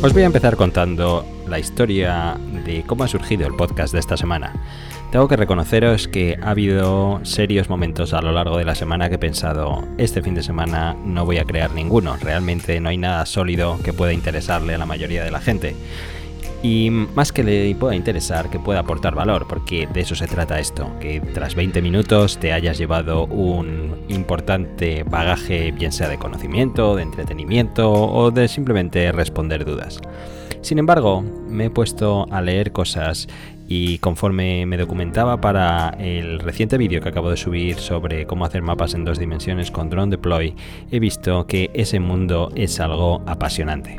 Os voy a empezar contando la historia de cómo ha surgido el podcast de esta semana. Tengo que reconoceros que ha habido serios momentos a lo largo de la semana que he pensado, este fin de semana no voy a crear ninguno, realmente no hay nada sólido que pueda interesarle a la mayoría de la gente. Y más que le pueda interesar, que pueda aportar valor, porque de eso se trata esto, que tras 20 minutos te hayas llevado un importante bagaje, bien sea de conocimiento, de entretenimiento o de simplemente responder dudas. Sin embargo, me he puesto a leer cosas y conforme me documentaba para el reciente vídeo que acabo de subir sobre cómo hacer mapas en dos dimensiones con Drone Deploy, he visto que ese mundo es algo apasionante.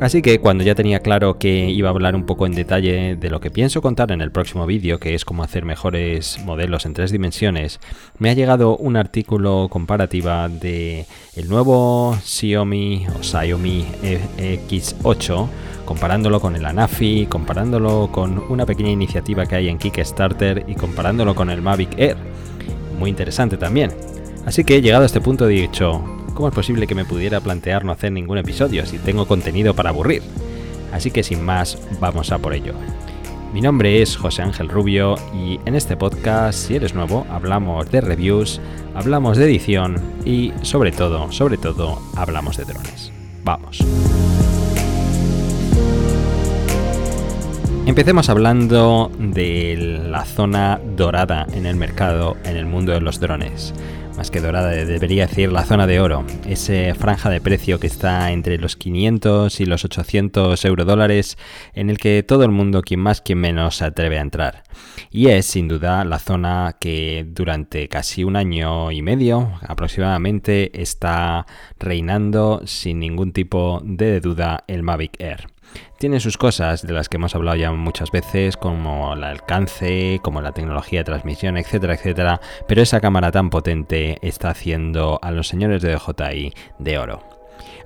Así que cuando ya tenía claro que iba a hablar un poco en detalle de lo que pienso contar en el próximo vídeo, que es cómo hacer mejores modelos en tres dimensiones, me ha llegado un artículo comparativa de el nuevo Xiaomi o Xiaomi X8 comparándolo con el Anafi, comparándolo con una pequeña iniciativa que hay en Kickstarter y comparándolo con el Mavic Air. Muy interesante también. Así que llegado a este punto he dicho, ¿cómo es posible que me pudiera plantear no hacer ningún episodio si tengo contenido para aburrir? Así que sin más, vamos a por ello. Mi nombre es José Ángel Rubio y en este podcast, si eres nuevo, hablamos de reviews, hablamos de edición y sobre todo, sobre todo, hablamos de drones. Vamos. Empecemos hablando de la zona dorada en el mercado, en el mundo de los drones. Más que dorada, debería decir la zona de oro. Esa franja de precio que está entre los 500 y los 800 euro dólares, en el que todo el mundo, quien más, quien menos, se atreve a entrar. Y es sin duda la zona que durante casi un año y medio aproximadamente está reinando sin ningún tipo de duda el Mavic Air. Tiene sus cosas de las que hemos hablado ya muchas veces, como el alcance, como la tecnología de transmisión, etcétera, etcétera, pero esa cámara tan potente está haciendo a los señores de DJI de oro.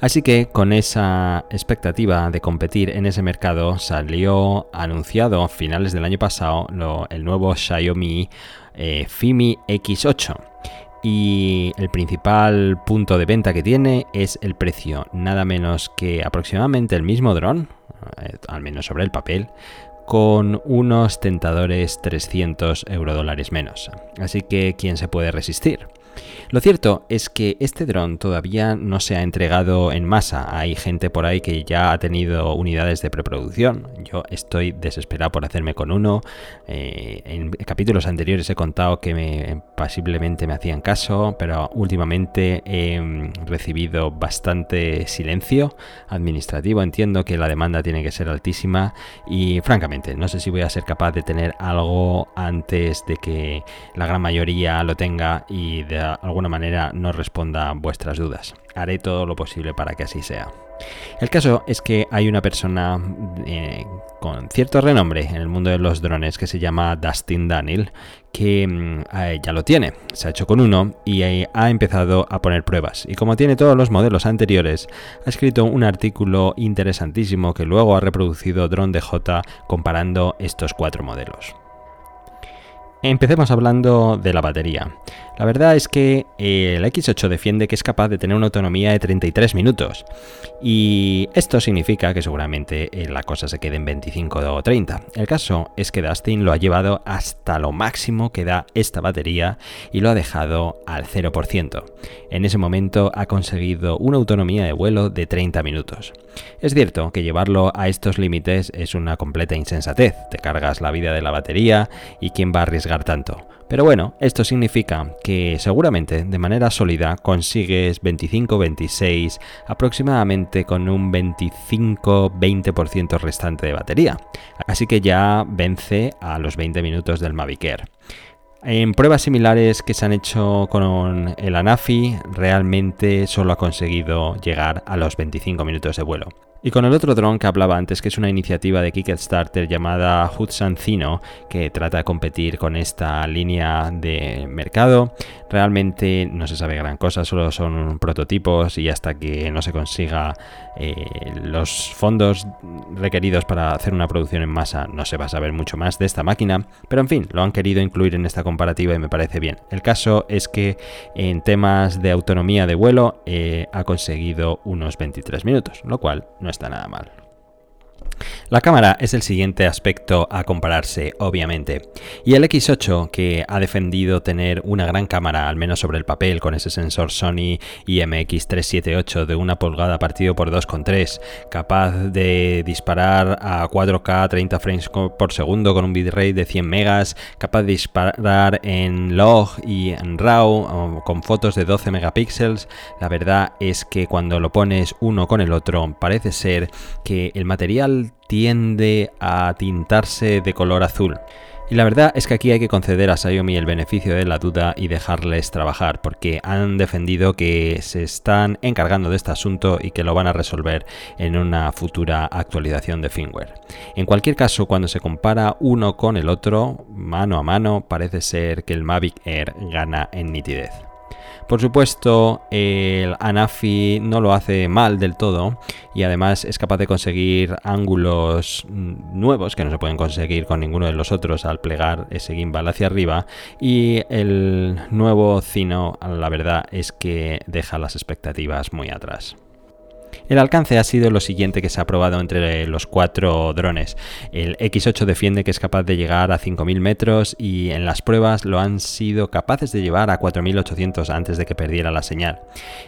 Así que con esa expectativa de competir en ese mercado salió anunciado a finales del año pasado el nuevo Xiaomi eh, Fimi X8 y el principal punto de venta que tiene es el precio, nada menos que aproximadamente el mismo dron, eh, al menos sobre el papel, con unos tentadores 300 euro dólares menos. Así que, ¿quién se puede resistir? Lo cierto es que este dron todavía no se ha entregado en masa. Hay gente por ahí que ya ha tenido unidades de preproducción. Yo estoy desesperado por hacerme con uno. Eh, en capítulos anteriores he contado que me, posiblemente me hacían caso, pero últimamente he mm, recibido bastante silencio administrativo. Entiendo que la demanda tiene que ser altísima y francamente no sé si voy a ser capaz de tener algo antes de que la gran mayoría lo tenga y de alguna manera no responda vuestras dudas. Haré todo lo posible para que así sea. El caso es que hay una persona eh, con cierto renombre en el mundo de los drones que se llama Dustin Daniel, que mm, ya lo tiene, se ha hecho con uno y ha empezado a poner pruebas. Y como tiene todos los modelos anteriores, ha escrito un artículo interesantísimo que luego ha reproducido Drone DJ comparando estos cuatro modelos. Empecemos hablando de la batería. La verdad es que el X8 defiende que es capaz de tener una autonomía de 33 minutos y esto significa que seguramente eh, la cosa se quede en 25 o 30. El caso es que Dustin lo ha llevado hasta lo máximo que da esta batería y lo ha dejado al 0%. En ese momento ha conseguido una autonomía de vuelo de 30 minutos. Es cierto que llevarlo a estos límites es una completa insensatez, te cargas la vida de la batería y quién va a arriesgar tanto. Pero bueno, esto significa que seguramente de manera sólida consigues 25-26 aproximadamente con un 25-20% restante de batería. Así que ya vence a los 20 minutos del Mavic Air. En pruebas similares que se han hecho con el Anafi, realmente solo ha conseguido llegar a los 25 minutos de vuelo. Y con el otro dron que hablaba antes, que es una iniciativa de Kickstarter llamada Hudson Zino, que trata de competir con esta línea de mercado, realmente no se sabe gran cosa, solo son prototipos y hasta que no se consiga eh, los fondos requeridos para hacer una producción en masa, no se va a saber mucho más de esta máquina. Pero en fin, lo han querido incluir en esta comparativa y me parece bien. El caso es que en temas de autonomía de vuelo eh, ha conseguido unos 23 minutos, lo cual no está nada mal. La cámara es el siguiente aspecto a compararse, obviamente. Y el X8, que ha defendido tener una gran cámara, al menos sobre el papel, con ese sensor Sony IMX378 de una pulgada partido por 2,3, capaz de disparar a 4K 30 frames por segundo con un bitrate de 100 megas, capaz de disparar en log y en RAW con fotos de 12 megapíxeles, la verdad es que cuando lo pones uno con el otro parece ser que el material tiende a tintarse de color azul. Y la verdad es que aquí hay que conceder a Xiaomi el beneficio de la duda y dejarles trabajar, porque han defendido que se están encargando de este asunto y que lo van a resolver en una futura actualización de firmware. En cualquier caso, cuando se compara uno con el otro, mano a mano, parece ser que el Mavic Air gana en nitidez. Por supuesto, el Anafi no lo hace mal del todo y además es capaz de conseguir ángulos nuevos que no se pueden conseguir con ninguno de los otros al plegar ese gimbal hacia arriba y el nuevo Cino la verdad es que deja las expectativas muy atrás. El alcance ha sido lo siguiente que se ha probado entre los cuatro drones. El X8 defiende que es capaz de llegar a 5.000 metros y en las pruebas lo han sido capaces de llevar a 4.800 antes de que perdiera la señal.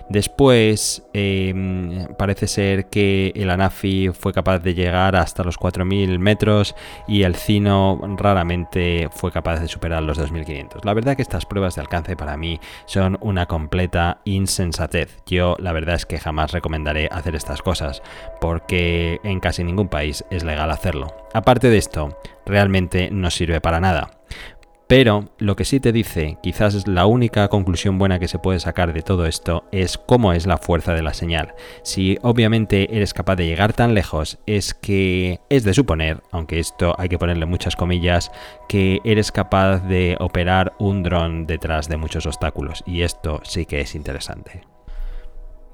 Después em, parece ser que el Anafi fue capaz de llegar hasta los 4.000 metros y el Cino raramente fue capaz de superar los 2.500. La verdad que estas pruebas de alcance para mí son una completa insensatez. Yo la verdad es que jamás recomendaré hacer estas cosas, porque en casi ningún país es legal hacerlo. Aparte de esto, realmente no sirve para nada. Pero lo que sí te dice, quizás es la única conclusión buena que se puede sacar de todo esto, es cómo es la fuerza de la señal. Si obviamente eres capaz de llegar tan lejos, es que es de suponer, aunque esto hay que ponerle muchas comillas, que eres capaz de operar un dron detrás de muchos obstáculos. Y esto sí que es interesante.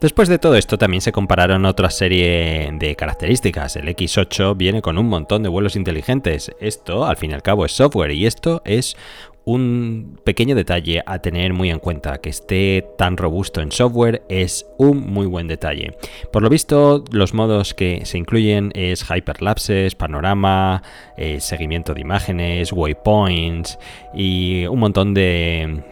Después de todo esto también se compararon otra serie de características. El X8 viene con un montón de vuelos inteligentes. Esto, al fin y al cabo, es software y esto es un pequeño detalle a tener muy en cuenta, que esté tan robusto en software es un muy buen detalle. Por lo visto, los modos que se incluyen es hyperlapses, panorama, eh, seguimiento de imágenes, waypoints y un montón de,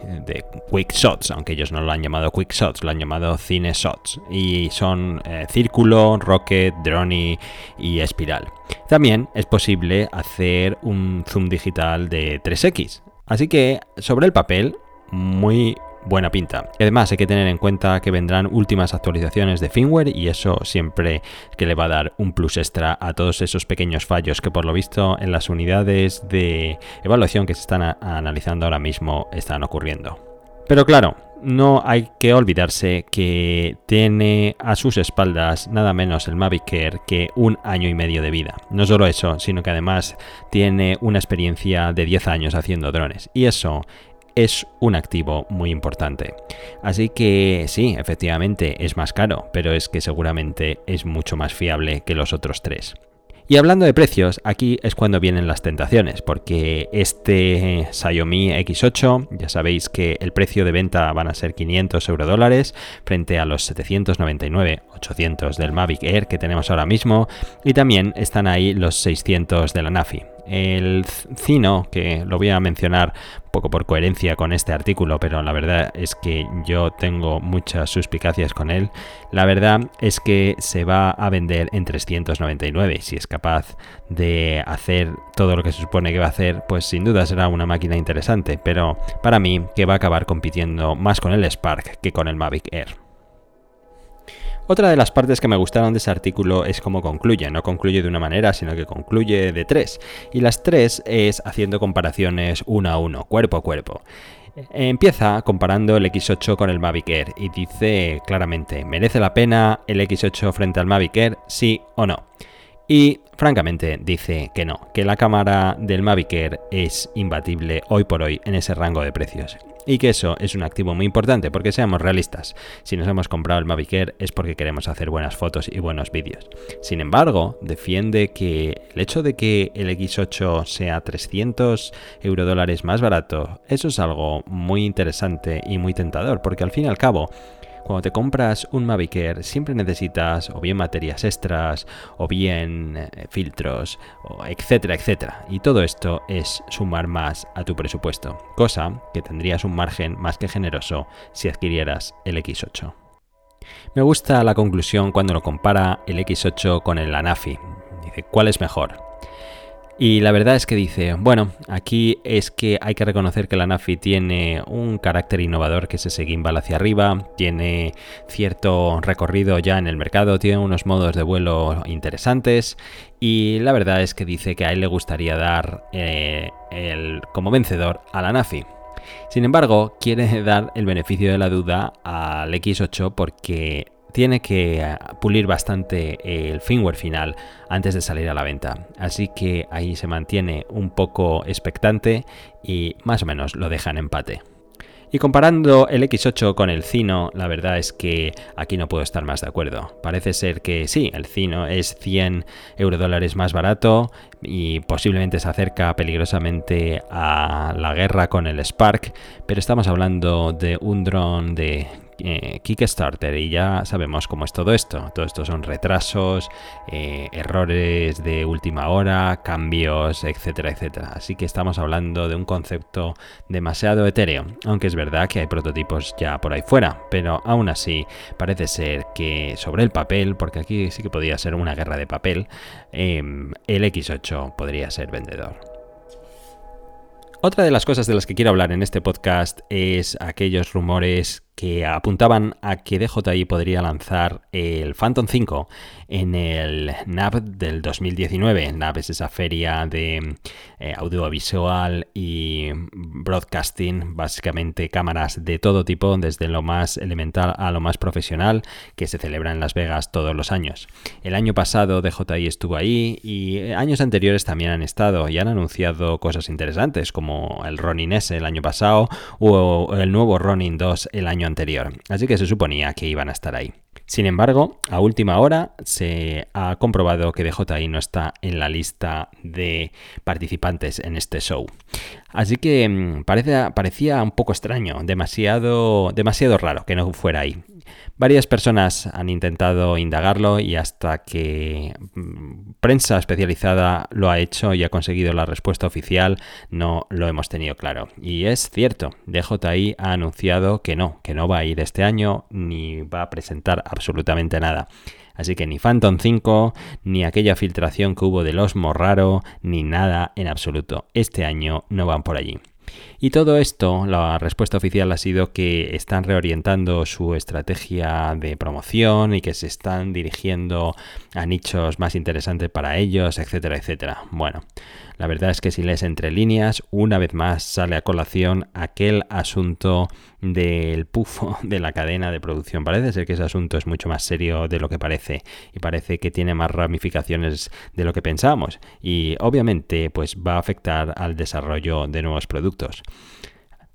quick shots, aunque ellos no lo han llamado quick shots, lo han llamado cine shots. Y son eh, círculo, rocket, drone y espiral. También es posible hacer un zoom digital de 3x. Así que sobre el papel, muy buena pinta. Además hay que tener en cuenta que vendrán últimas actualizaciones de firmware y eso siempre que le va a dar un plus extra a todos esos pequeños fallos que por lo visto en las unidades de evaluación que se están analizando ahora mismo están ocurriendo. Pero claro, no hay que olvidarse que tiene a sus espaldas nada menos el Mavic Air que un año y medio de vida. No solo eso, sino que además tiene una experiencia de 10 años haciendo drones. Y eso es un activo muy importante. Así que sí, efectivamente es más caro, pero es que seguramente es mucho más fiable que los otros tres. Y hablando de precios, aquí es cuando vienen las tentaciones, porque este Xiaomi X8, ya sabéis que el precio de venta van a ser 500 euro dólares frente a los 799, 800 del Mavic Air que tenemos ahora mismo, y también están ahí los 600 de la Nafi. El Cino, que lo voy a mencionar poco por coherencia con este artículo, pero la verdad es que yo tengo muchas suspicacias con él. La verdad es que se va a vender en 399. Si es capaz de hacer todo lo que se supone que va a hacer, pues sin duda será una máquina interesante, pero para mí que va a acabar compitiendo más con el Spark que con el Mavic Air. Otra de las partes que me gustaron de ese artículo es cómo concluye. No concluye de una manera, sino que concluye de tres. Y las tres es haciendo comparaciones uno a uno, cuerpo a cuerpo. Empieza comparando el X8 con el Mavic Air y dice claramente, ¿merece la pena el X8 frente al Mavic Air? Sí o no. Y francamente dice que no, que la cámara del Mavic Air es imbatible hoy por hoy en ese rango de precios. Y que eso es un activo muy importante porque seamos realistas. Si nos hemos comprado el Mavic Air es porque queremos hacer buenas fotos y buenos vídeos. Sin embargo, defiende que el hecho de que el X8 sea 300 euro dólares más barato, eso es algo muy interesante y muy tentador porque al fin y al cabo Cuando te compras un Mavic Air siempre necesitas o bien materias extras o bien eh, filtros, etcétera, etcétera. Y todo esto es sumar más a tu presupuesto, cosa que tendrías un margen más que generoso si adquirieras el X8. Me gusta la conclusión cuando lo compara el X8 con el Anafi. Dice, ¿cuál es mejor? Y la verdad es que dice, bueno, aquí es que hay que reconocer que la NAFI tiene un carácter innovador que es ese gimbal hacia arriba, tiene cierto recorrido ya en el mercado, tiene unos modos de vuelo interesantes y la verdad es que dice que a él le gustaría dar eh, el, como vencedor a la NAFI. Sin embargo, quiere dar el beneficio de la duda al X8 porque tiene que eh, pulir bastante el firmware final antes de salir a la venta. Así que ahí se mantiene un poco expectante y más o menos lo deja en empate. Y comparando el X8 con el Cino, la verdad es que aquí no puedo estar más de acuerdo. Parece ser que sí, el Cino es 100 euro dólares más barato y posiblemente se acerca peligrosamente a la guerra con el Spark, pero estamos hablando de un dron de eh, Kickstarter y ya sabemos cómo es todo esto. Todo esto son retrasos, eh, errores de última hora, cambios, etcétera, etcétera. Así que estamos hablando de un concepto demasiado etéreo, aunque es verdad que hay prototipos ya por ahí fuera, pero aún así parece ser que sobre el papel, porque aquí sí que podría ser una guerra de papel, em, el X8 podría ser vendedor. Otra de las cosas de las que quiero hablar en este podcast es aquellos rumores que apuntaban a que DJI podría lanzar el Phantom 5 en el NAB del 2019. NAB es esa feria de eh, audiovisual y broadcasting, básicamente cámaras de todo tipo, desde lo más elemental a lo más profesional, que se celebra en Las Vegas todos los años. El año pasado DJI estuvo ahí y años anteriores también han estado y han anunciado cosas interesantes como el Ronin S el año pasado o el nuevo Ronin 2 el año anterior. Así que se suponía que iban a estar ahí. Sin embargo, a última hora se ha comprobado que DJI no está en la lista de participantes en este show. Así que mm, parecía un poco extraño, demasiado, demasiado raro que no fuera ahí. Varias personas han intentado indagarlo y hasta que mm, prensa especializada lo ha hecho y ha conseguido la respuesta oficial, no lo hemos tenido claro. Y es cierto, DJI ha anunciado que no, que no va a ir este año ni va a presentar absolutamente nada. Así que ni Phantom 5, ni aquella filtración que hubo del Osmo raro, ni nada en absoluto. Este año no van por allí. Y todo esto, la respuesta oficial ha sido que están reorientando su estrategia de promoción y que se están dirigiendo a nichos más interesantes para ellos, etcétera, etcétera. Bueno, la verdad es que si lees entre líneas, una vez más sale a colación aquel asunto del pufo de la cadena de producción. Parece ser que ese asunto es mucho más serio de lo que parece y parece que tiene más ramificaciones de lo que pensábamos y obviamente pues va a afectar al desarrollo de nuevos productos.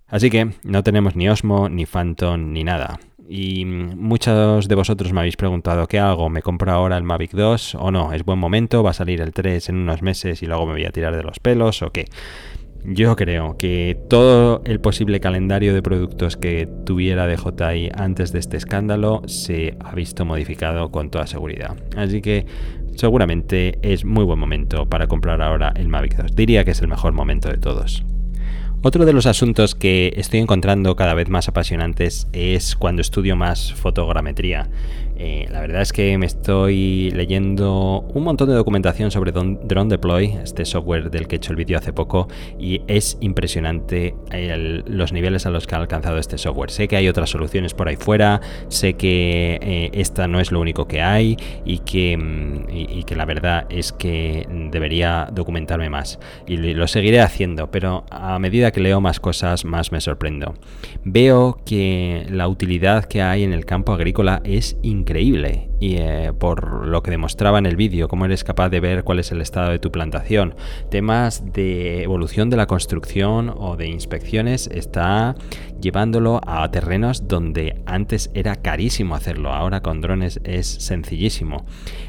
Así que no tenemos ni Osmo, ni Phantom, ni nada. Y muchos de vosotros me habéis preguntado qué hago, ¿me compro ahora el Mavic 2 o no? ¿Es buen momento? ¿Va a salir el 3 en unos meses y luego me voy a tirar de los pelos o qué? Yo creo que todo el posible calendario de productos que tuviera DJI antes de este escándalo se ha visto modificado con toda seguridad. Así que seguramente es muy buen momento para comprar ahora el Mavic 2. Diría que es el mejor momento de todos. Otro de los asuntos que estoy encontrando cada vez más apasionantes es cuando estudio más fotogrametría. Eh, la verdad es que me estoy leyendo un montón de documentación sobre Drone Deploy, este software del que he hecho el vídeo hace poco, y es impresionante los niveles a los que ha alcanzado este software. Sé que hay otras soluciones por ahí fuera, sé que eh, esta no es lo único que hay y que, mm, y que la verdad es que debería documentarme más. Y lo seguiré haciendo, pero a medida que leo más cosas, más me sorprendo. Veo que la utilidad que hay en el campo agrícola es increíble increíble y eh, por lo que demostraba en el vídeo, cómo eres capaz de ver cuál es el estado de tu plantación. Temas de evolución de la construcción o de inspecciones está llevándolo a terrenos donde antes era carísimo hacerlo, ahora con drones es sencillísimo.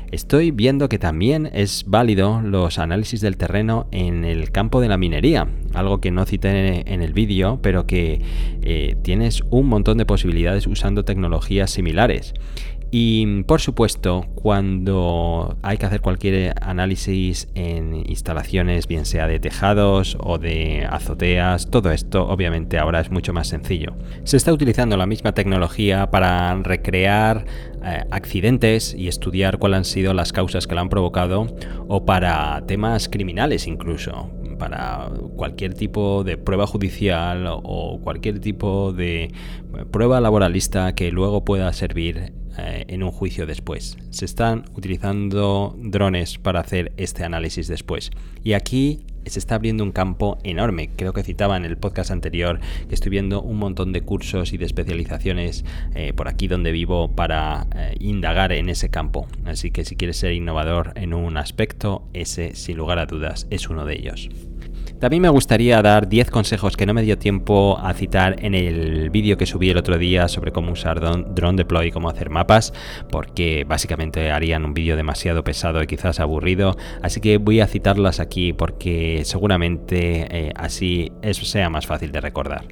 Estoy viendo que también es válido los análisis del terreno en el campo de la minería, algo que no cité en el vídeo, pero que eh, tienes un montón de posibilidades usando tecnologías similares. Y por supuesto, cuando hay que hacer cualquier análisis en instalaciones, bien sea de tejados o de azoteas, todo esto obviamente ahora es mucho más sencillo. Se está utilizando la misma tecnología para recrear eh, accidentes y estudiar cuáles han sido las causas que lo han provocado o para temas criminales incluso para cualquier tipo de prueba judicial o cualquier tipo de prueba laboralista que luego pueda servir eh, en un juicio después. Se están utilizando drones para hacer este análisis después. Y aquí se está abriendo un campo enorme. Creo que citaba en el podcast anterior que estoy viendo un montón de cursos y de especializaciones eh, por aquí donde vivo para eh, indagar en ese campo. Así que si quieres ser innovador en un aspecto, ese sin lugar a dudas es uno de ellos. También me gustaría dar 10 consejos que no me dio tiempo a citar en el vídeo que subí el otro día sobre cómo usar Drone Deploy y cómo hacer mapas, porque básicamente harían un vídeo demasiado pesado y quizás aburrido, así que voy a citarlas aquí porque seguramente eh, así eso sea más fácil de recordar.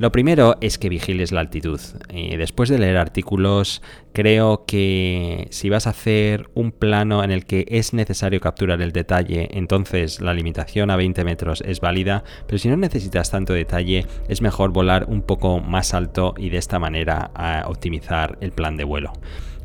Lo primero es que vigiles la altitud. Eh, después de leer artículos, creo que si vas a hacer un plano en el que es necesario capturar el detalle, entonces la limitación a 20 metros es válida, pero si no necesitas tanto detalle, es mejor volar un poco más alto y de esta manera optimizar el plan de vuelo.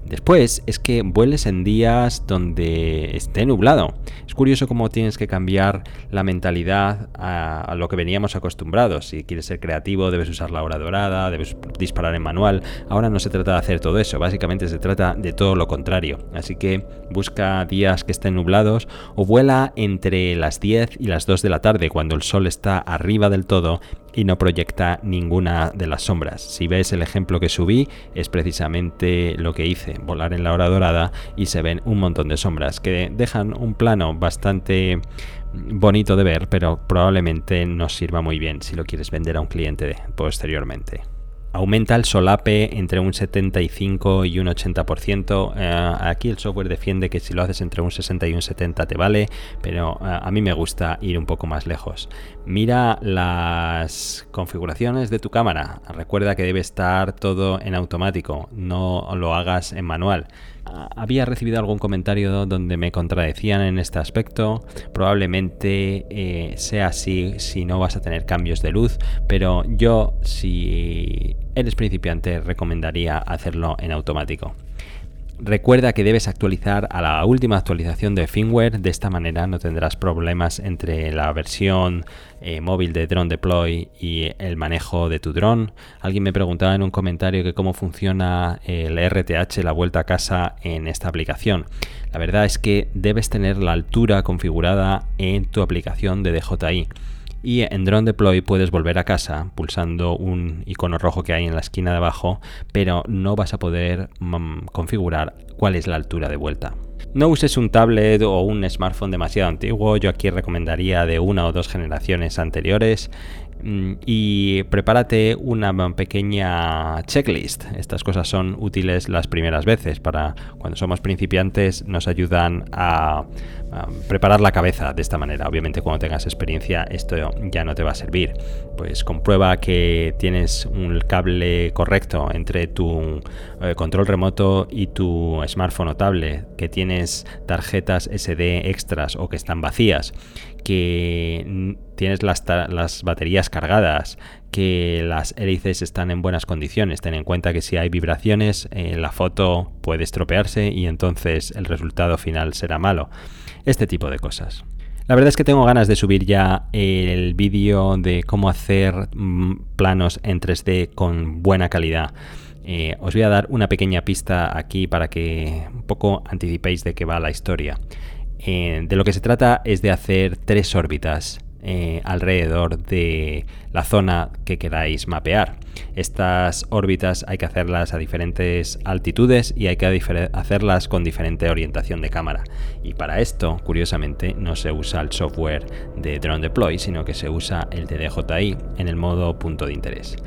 Después es que vueles en días donde esté nublado. Curioso cómo tienes que cambiar la mentalidad a, lo que veníamos acostumbrados. Si quieres ser creativo, debes usar la hora dorada, debes disparar en manual. Ahora no se trata de hacer todo eso, básicamente se trata de todo lo contrario. Así que busca días que estén nublados o vuela entre las 10 y las 2 de la tarde cuando el sol está arriba del todo y no proyecta ninguna de las sombras. Si ves el ejemplo que subí, es precisamente lo que hice, volar en la hora dorada y se ven un montón de sombras que dejan un plano bastante bonito de ver, pero probablemente no sirva muy bien si lo quieres vender a un cliente posteriormente aumenta el solape entre un 75 y un 80%. Eh, aquí el software defiende que si lo haces entre un 60 y un 70 te vale, pero eh, a mí me gusta ir un poco más lejos. Mira las configuraciones de tu cámara. Recuerda que debe estar todo en automático, no lo hagas en manual había recibido algún comentario donde me contradecían en este aspecto. Probablemente eh, sea así si no vas a tener cambios de luz, pero yo si eres principiante recomendaría hacerlo en automático. Recuerda que debes actualizar a la última actualización de firmware, de esta manera no tendrás problemas entre la versión eh, móvil de Drone Deploy y el manejo de tu drone. Alguien me preguntaba en un comentario que cómo funciona el RTH, la vuelta a casa en esta aplicación. La verdad es que debes tener la altura configurada en tu aplicación de DJI. Y en Drone Deploy puedes volver a casa pulsando un icono rojo que hay en la esquina de abajo, pero no vas a poder mm, configurar cuál es la altura de vuelta. No uses un tablet o un smartphone demasiado antiguo, yo aquí recomendaría de una o dos generaciones anteriores y prepárate una pequeña checklist. Estas cosas son útiles las primeras veces para cuando somos principiantes nos ayudan a, preparar la cabeza de esta manera. Obviamente cuando tengas experiencia esto ya no te va a servir. Pues comprueba que tienes un cable correcto entre tu eh, control remoto y tu smartphone o tablet, que tienes tarjetas SD extras o que están vacías, que tienes las, baterías cargadas, que las hélices están en buenas condiciones. Ten en cuenta que si hay vibraciones, eh, la foto puede estropearse y entonces el resultado final será malo. Este tipo de cosas. La verdad es que tengo ganas de subir ya el vídeo de cómo hacer mm, planos en 3D con buena calidad. Eh, os voy a dar una pequeña pista aquí para que un poco anticipéis de qué va la historia. Eh, de lo que se trata es de hacer tres órbitas eh, alrededor de la zona que queráis mapear. Estas órbitas hay que hacerlas a diferentes altitudes y hay que hacerlas con diferente orientación de cámara. Y para esto, curiosamente, no se usa el software de Drone Deploy, sino que se usa el de DJI en el modo punto de interés.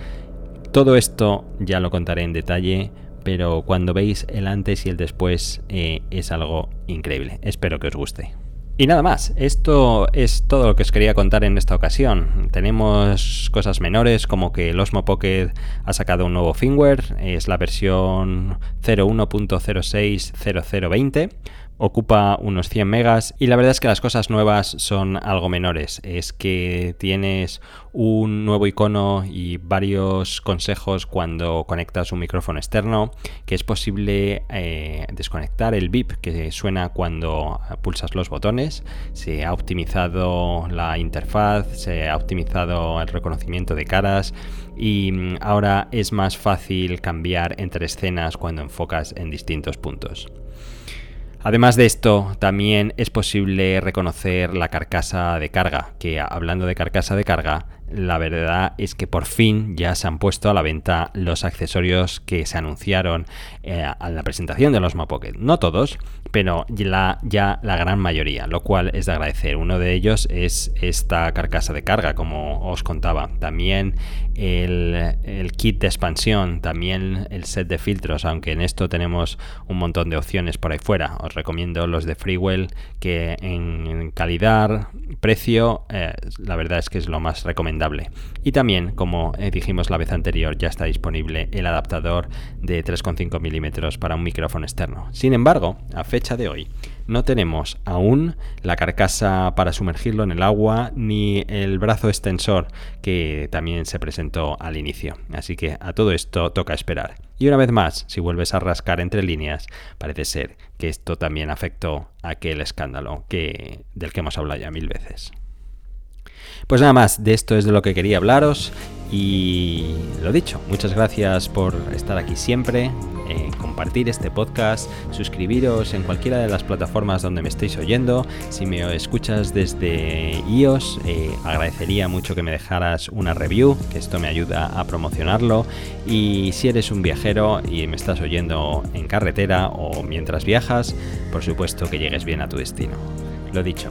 Todo esto ya lo contaré en detalle, pero cuando veis el antes y el después eh, es algo increíble. Espero que os guste. Y nada más, esto es todo lo que os quería contar en esta ocasión. Tenemos cosas menores como que el Osmo Pocket ha sacado un nuevo firmware, es la versión 01.060020 ocupa unos 100 megas y la verdad es que las cosas nuevas son algo menores. Es que tienes un nuevo icono y varios consejos cuando conectas un micrófono externo, que es posible eh, desconectar el bip que suena cuando pulsas los botones. Se ha optimizado la interfaz, se ha optimizado el reconocimiento de caras y mm, ahora es más fácil cambiar entre escenas cuando enfocas en distintos puntos. Además de esto, también es posible reconocer la carcasa de carga, que hablando de carcasa de carga, la verdad es que por fin ya se han puesto a la venta los accesorios que se anunciaron eh, a la presentación de los Pocket. No todos, pero ya la gran mayoría, lo cual es de agradecer. Uno de ellos es esta carcasa de carga, como os contaba. También el, kit de expansión, también el set de filtros, aunque en esto tenemos un montón de opciones por ahí fuera. Os recomiendo los de Freewell, que en calidad, precio, eh, la verdad es que es lo más recomendable. Y también, como eh, dijimos la vez anterior, ya está disponible el adaptador de 3,5 milímetros para un micrófono externo. Sin embargo, a fecha de hoy, no tenemos aún la carcasa para sumergirlo en el agua ni el brazo extensor que también se presentó al inicio. Así que a todo esto toca esperar. Y una vez más, si vuelves a rascar entre líneas, parece ser que esto también afectó a aquel escándalo que, del que hemos hablado ya mil veces. Pues nada más, de esto es de lo que quería hablaros y lo dicho, muchas gracias por estar aquí siempre, eh, compartir este podcast, suscribiros en cualquiera de las plataformas donde me estéis oyendo. Si me escuchas desde iOS, eh, agradecería mucho que me dejaras una review, que esto me ayuda a promocionarlo. Y si eres un viajero y me estás oyendo en carretera o mientras viajas, por supuesto que llegues bien a tu destino. Lo dicho,